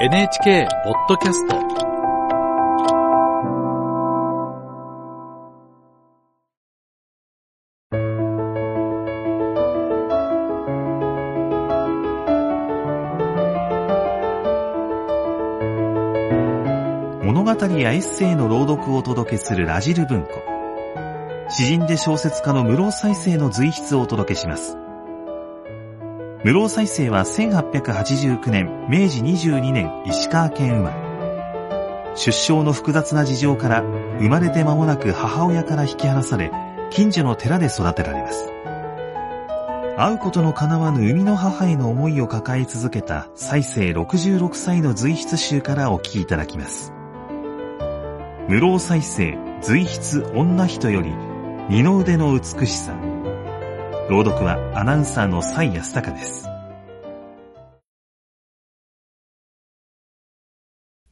NHK ポッドキャスト物語やエッセイの朗読をお届けするラジル文庫。詩人で小説家の室尾再生の随筆をお届けします。室尾再生は1889年、明治22年、石川県生まれ。出生の複雑な事情から、生まれて間もなく母親から引き離され、近所の寺で育てられます。会うことの叶わぬ生みの母への思いを抱え続けた再生66歳の随筆集からお聞きいただきます。無老再生随筆女人より二の腕の美しさ。朗読はアナウンサーの蔡康隆です。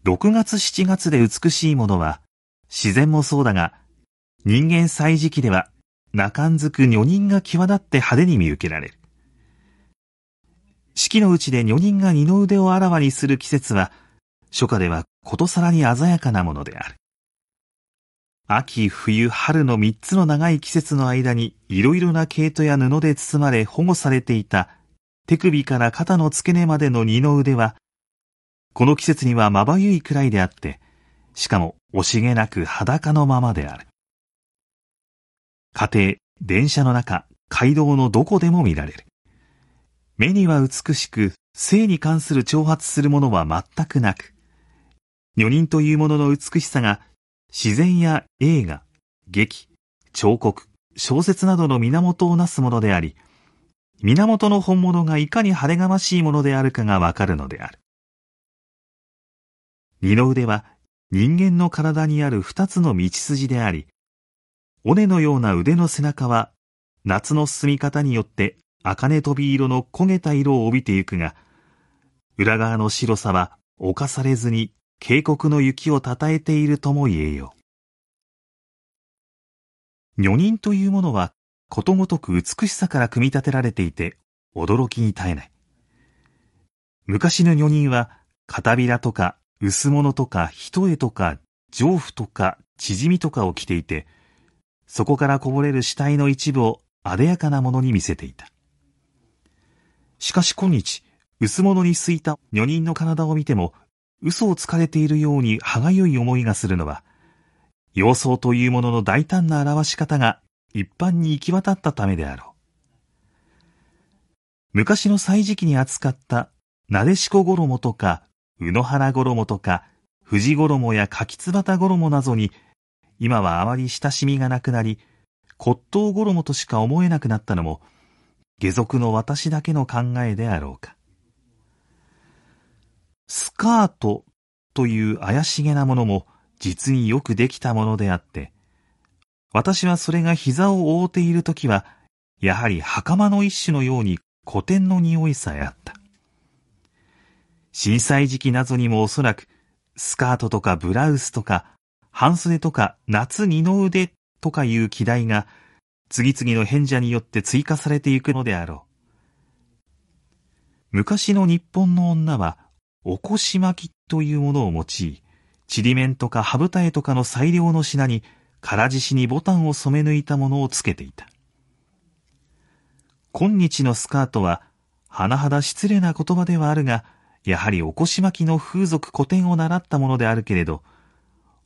6月7月で美しいものは自然もそうだが人間歳時期では中んづく女人が際立って派手に見受けられる。四季のうちで女人が二の腕をあらわにする季節は初夏ではことさらに鮮やかなものである。秋、冬、春の三つの長い季節の間にいろいろな毛糸や布で包まれ保護されていた手首から肩の付け根までの二の腕は、この季節にはまばゆいくらいであって、しかも惜しげなく裸のままである。家庭、電車の中、街道のどこでも見られる。目には美しく、性に関する挑発するものは全くなく、女人というものの美しさが自然や映画、劇、彫刻、小説などの源をなすものであり、源の本物がいかに晴れがましいものであるかがわかるのである。二の腕は人間の体にある二つの道筋であり、尾根のような腕の背中は夏の進み方によって茜飛び色の焦げた色を帯びてゆくが、裏側の白さは侵されずに渓谷の雪をたたえているとも言えよう。女人というものはことごとく美しさから組み立てられていて驚きに絶えない。昔の女人は片びらとか薄物とか一重とか上布とか縮みとかを着ていて、そこからこぼれる死体の一部を艶やかなものに見せていた。しかし今日、薄物にすいた女人の体を見ても嘘をつかれているように歯がゆい思いがするのは、様相というものの大胆な表し方が一般に行き渡ったためであろう。昔の歳時期に扱ったなでしこ衣とか、宇野原衣とか、富士衣や柿つばた衣などに、今はあまり親しみがなくなり、骨董衣としか思えなくなったのも、下族の私だけの考えであろうか。スカートという怪しげなものも実によくできたものであって、私はそれが膝を覆っているときは、やはり袴の一種のように古典の匂いさえあった。震災時期などにもおそらく、スカートとかブラウスとか、半袖とか夏二の腕とかいう機題が、次々の変者によって追加されていくのであろう。昔の日本の女は、おこし巻きというものを用い、ちりめんとか羽二重とかの最良の品に、唐獅子にボタンを染め抜いたものをつけていた。今日のスカートは、甚だ失礼な言葉ではあるが、やはりおこし巻きの風俗古典を習ったものであるけれど、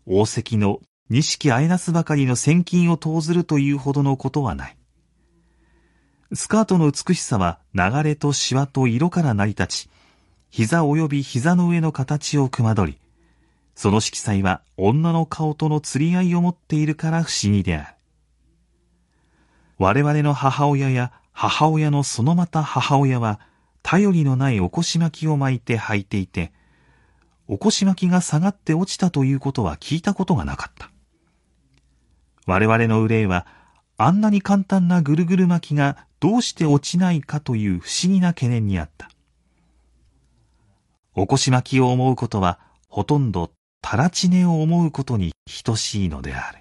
王石の錦あえなすばかりの千金を投ずるというほどのことはない。スカートの美しさは流れとシワと色から成り立ち、膝及び膝の上の形をくまどり、その色彩は女の顔との釣り合いを持っているから不思議である。我々の母親や母親のそのまた母親は、頼りのないおこし巻きを巻いて履いていて、おこし巻きが下がって落ちたということは聞いたことがなかった。我々の憂いは、あんなに簡単なぐるぐる巻きがどうして落ちないかという不思議な懸念にあった。おこし巻きを思うことは、ほとんどたらちねを思うことに等しいのである。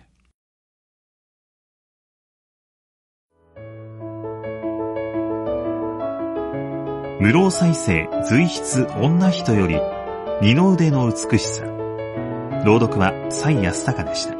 無老再生随筆女人より二の腕の美しさ。朗読は、蔡康隆でした。